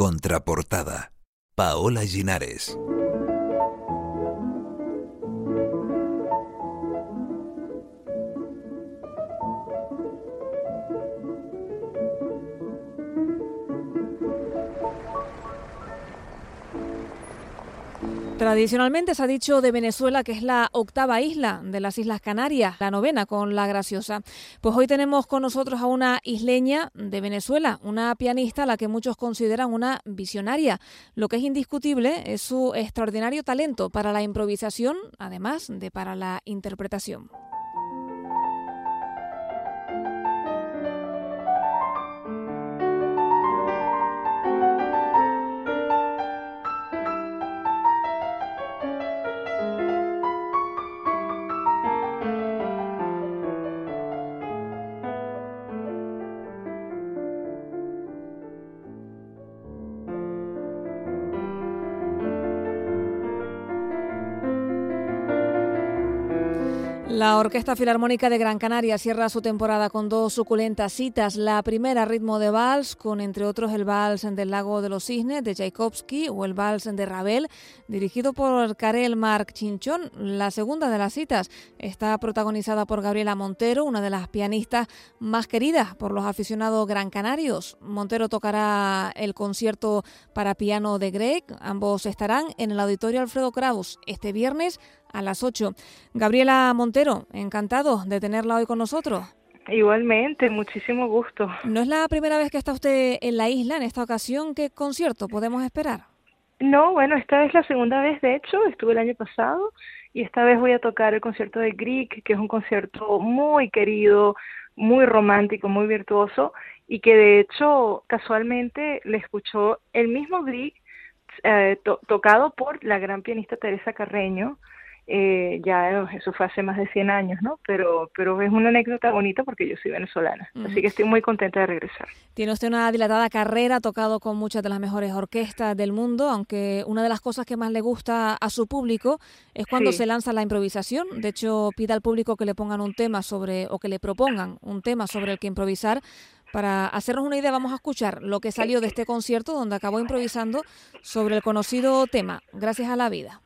Contraportada. Paola Ginares. Tradicionalmente se ha dicho de Venezuela que es la octava isla de las Islas Canarias, la novena con la graciosa. Pues hoy tenemos con nosotros a una isleña de Venezuela, una pianista a la que muchos consideran una visionaria. Lo que es indiscutible es su extraordinario talento para la improvisación, además de para la interpretación. La Orquesta Filarmónica de Gran Canaria cierra su temporada con dos suculentas citas. La primera, ritmo de vals, con entre otros el vals del Lago de los Cisnes de Tchaikovsky o el vals de Ravel, dirigido por Karel Marc Chinchón. La segunda de las citas está protagonizada por Gabriela Montero, una de las pianistas más queridas por los aficionados gran canarios. Montero tocará el concierto para piano de Greg. Ambos estarán en el Auditorio Alfredo Kraus este viernes a las 8. Gabriela Montero, encantado de tenerla hoy con nosotros. Igualmente, muchísimo gusto. ¿No es la primera vez que está usted en la isla en esta ocasión? ¿Qué concierto podemos esperar? No, bueno, esta es la segunda vez, de hecho, estuve el año pasado y esta vez voy a tocar el concierto de Grieg, que es un concierto muy querido, muy romántico, muy virtuoso y que de hecho casualmente le escuchó el mismo Grieg eh, tocado por la gran pianista Teresa Carreño, eh, ya eso fue hace más de 100 años, ¿no? Pero, pero es una anécdota bonita porque yo soy venezolana, así que estoy muy contenta de regresar. Tiene usted una dilatada carrera, ha tocado con muchas de las mejores orquestas del mundo, aunque una de las cosas que más le gusta a su público es cuando se lanza la improvisación. De hecho, pide al público que le pongan un tema sobre, o que le propongan un tema sobre el que improvisar. Para hacernos una idea, vamos a escuchar lo que salió de este concierto donde acabó improvisando sobre el conocido tema, Gracias a la vida.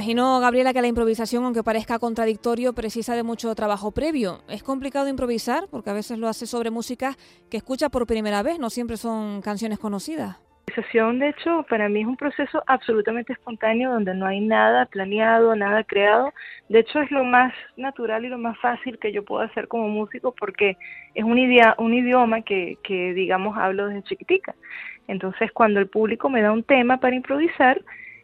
Imagino, Gabriela, que la improvisación, aunque parezca contradictorio, precisa de mucho trabajo previo. ¿Es complicado improvisar? Porque a veces lo hace sobre música que escucha por primera vez, no siempre son canciones conocidas. Improvisación, de hecho, para mí es un proceso absolutamente espontáneo donde no hay nada planeado, nada creado. De hecho, es lo más natural y lo más fácil que yo puedo hacer como músico porque es un, idioma, un idioma que, que, digamos, hablo desde chiquitica. Entonces, cuando el público me da un tema para improvisar,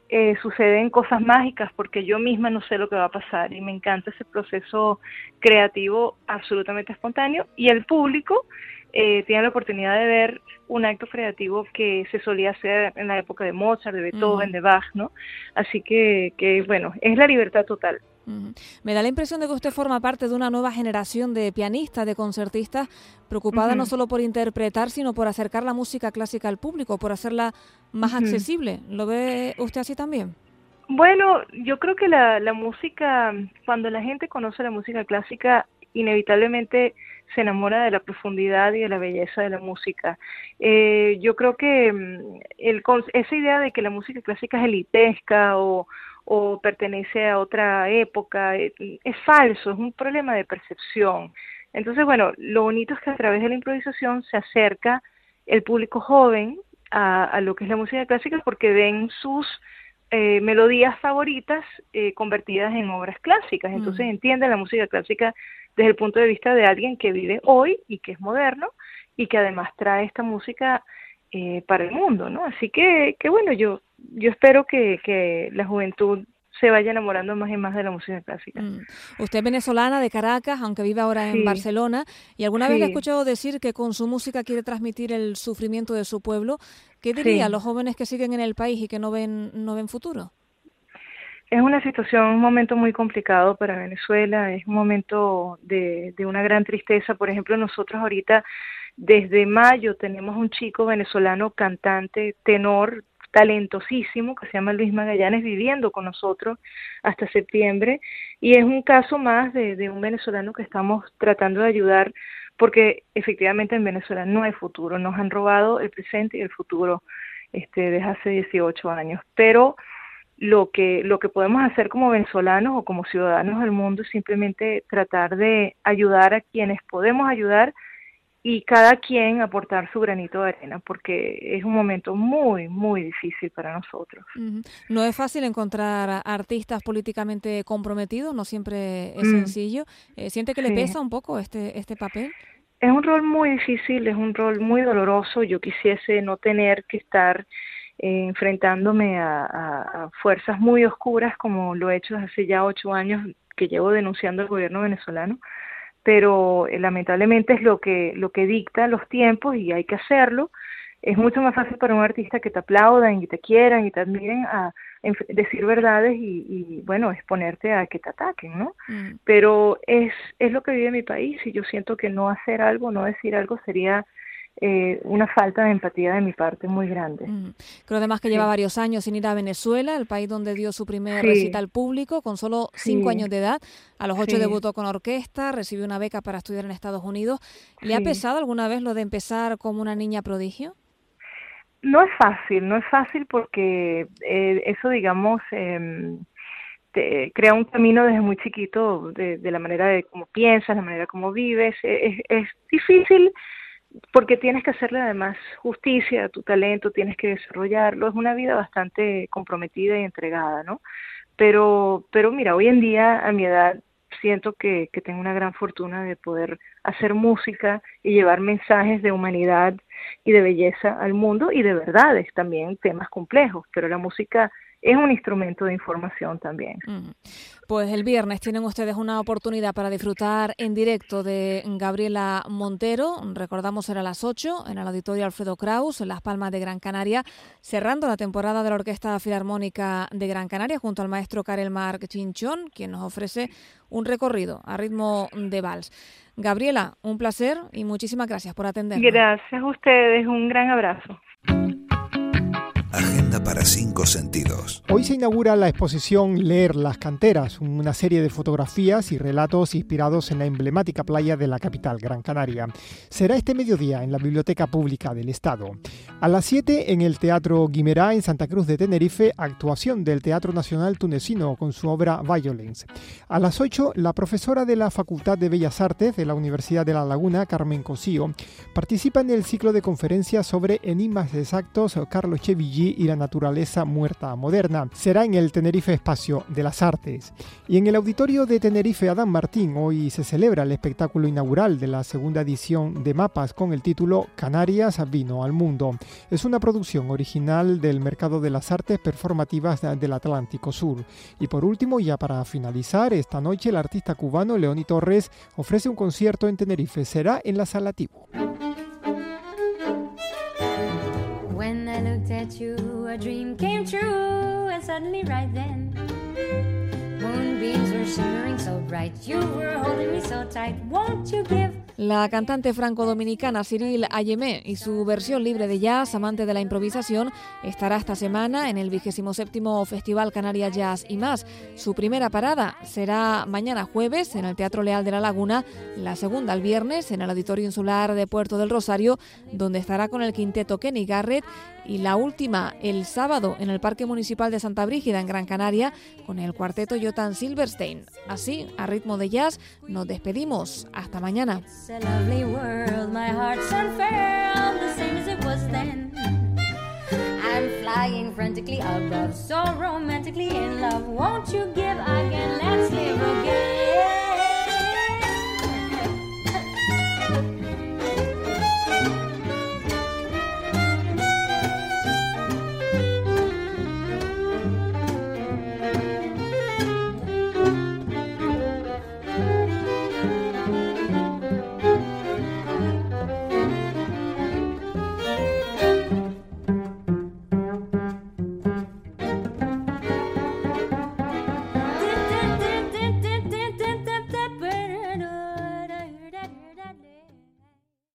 eh, suceden cosas mágicas porque yo misma no sé lo que va a pasar y me encanta ese proceso creativo absolutamente espontáneo y el público eh, tiene la oportunidad de ver un acto creativo que se solía hacer en la época de Mozart, de Beethoven, de Bach, ¿no? Así que, que, bueno, es la libertad total. Me da la impresión de que usted forma parte de una nueva generación de pianistas, de concertistas, preocupada no solo por interpretar, sino por acercar la música clásica al público, por hacerla más accesible. ¿Lo ve usted así también? Bueno, yo creo que la, la música, cuando la gente conoce la música clásica, inevitablemente se enamora de la profundidad y de la belleza de la música. Eh, yo creo que mm, el, esa idea de que la música clásica es elitesca o, o pertenece a otra época, eh, es falso, es un problema de percepción. Entonces, bueno, lo bonito es que a través de la improvisación se acerca el público joven a, lo que es la música clásica porque ven sus eh, melodías favoritas eh, convertidas en obras clásicas. Entonces mm. entienden la música clásica desde el punto de vista de alguien que vive hoy y que es moderno y que además trae esta música para el mundo, ¿no? Así que, que bueno, yo yo espero que, que la juventud se vaya enamorando más y más de la música clásica. Mm. Usted es venezolana de Caracas, aunque vive ahora en Barcelona, y alguna vez le he escuchado decir que con su música quiere transmitir el sufrimiento de su pueblo. ¿Qué diría a los jóvenes que siguen en el país y que no ven, no ven futuro? Es una situación, un momento muy complicado para Venezuela, es un momento de, una gran tristeza. Por ejemplo, nosotros ahorita desde mayo tenemos un chico venezolano cantante, tenor, talentosísimo, que se llama Luis Magallanes, viviendo con nosotros hasta septiembre. Y es un caso más de, de un venezolano que estamos tratando de ayudar porque efectivamente en Venezuela no hay futuro. Nos han robado el presente y el futuro este, desde hace 18 años. Pero lo que, lo que podemos hacer como venezolanos o como ciudadanos del mundo es simplemente tratar de ayudar a quienes podemos ayudar y cada quien aportar su granito de arena, porque es un momento muy, muy difícil para nosotros. No es fácil encontrar artistas políticamente comprometidos, no siempre es mm. sencillo. Eh, ¿Siente que le pesa un poco este, este papel? Es un rol muy difícil, es un rol muy doloroso. Yo quisiese no tener que estar eh, enfrentándome a, fuerzas muy oscuras como lo he hecho desde hace ya ocho años que llevo denunciando al gobierno venezolano. Pero eh, lamentablemente es lo que lo que dicta los tiempos y hay que hacerlo. Es mucho más fácil para un artista que te aplaudan y te quieran y te admiren a, decir verdades y, bueno exponerte a que te ataquen no mm. pero es es lo que vive mi país y yo siento que no hacer algo no decir algo sería eh, una falta de empatía de mi parte muy grande. Creo además que lleva varios años sin ir a Venezuela, el país donde dio su primer recital público con solo cinco años de edad. A los ocho debutó con orquesta, recibió una beca para estudiar en Estados Unidos. ¿Le ha pesado alguna vez lo de empezar como una niña prodigio? No es fácil, no es fácil porque eh, eso, digamos, eh, crea un camino desde muy chiquito de, la manera de cómo piensas, la manera como vives. es, es difícil porque tienes que hacerle además justicia a tu talento, tienes que desarrollarlo, es una vida bastante comprometida y entregada, ¿no? Pero, pero mira, hoy en día a mi edad siento que, que tengo una gran fortuna de poder hacer música y llevar mensajes de humanidad y de belleza al mundo y de verdades también, temas complejos, pero la música es un instrumento de información también. Pues el viernes tienen ustedes una oportunidad para disfrutar en directo de Gabriela Montero. Recordamos era a las 8 en el Auditorio Alfredo Kraus, en Las Palmas de Gran Canaria, cerrando la temporada de la Orquesta Filarmónica de Gran Canaria junto al maestro Karel Marc Chinchón, quien nos ofrece un recorrido a ritmo de vals. Gabriela, un placer y muchísimas gracias por atender. Gracias a ustedes, un gran abrazo. Agenda para cinco sentidos. Hoy se inaugura la exposición Leer las canteras, una serie de fotografías y relatos inspirados en la emblemática playa de la capital, Gran Canaria. Será este mediodía en la Biblioteca Pública del Estado. A las 7 en el Teatro Guimerá en Santa Cruz de Tenerife, actuación del Teatro Nacional Tunecino con su obra Violence. A las 8, la profesora de la Facultad de Bellas Artes de la Universidad de La Laguna, Carmen Cosío, participa en el ciclo de conferencias sobre enigmas exactos Carlos Y la naturaleza muerta moderna. Será en el Tenerife Espacio de las Artes. Y en el auditorio de Tenerife Adán Martín hoy se celebra el espectáculo inaugural de la segunda edición de Mapas con el título Canarias vino al mundo. Es una producción original del mercado de las artes performativas del Atlántico Sur. Y por último, ya para finalizar, esta noche el artista cubano Leoni Torres ofrece un concierto en Tenerife. Será en la Sala Tibu. La cantante franco-dominicana Cyril Ayemé y su versión libre de jazz, amante de la improvisación, estará esta semana en el 27 Festival Canaria Jazz y más. Su primera parada será mañana jueves en el Teatro Leal de la Laguna, la segunda el viernes en el Auditorio Insular de Puerto del Rosario, donde estará con el quinteto Kenny Garrett y la última el sábado en el Parque Municipal de Santa Brígida en Gran Canaria con el cuarteto Jotan Silverstein. Así, a ritmo de jazz, nos despedimos. Hasta mañana. I'm flying frantically above, so romantically in love. Won't you give again.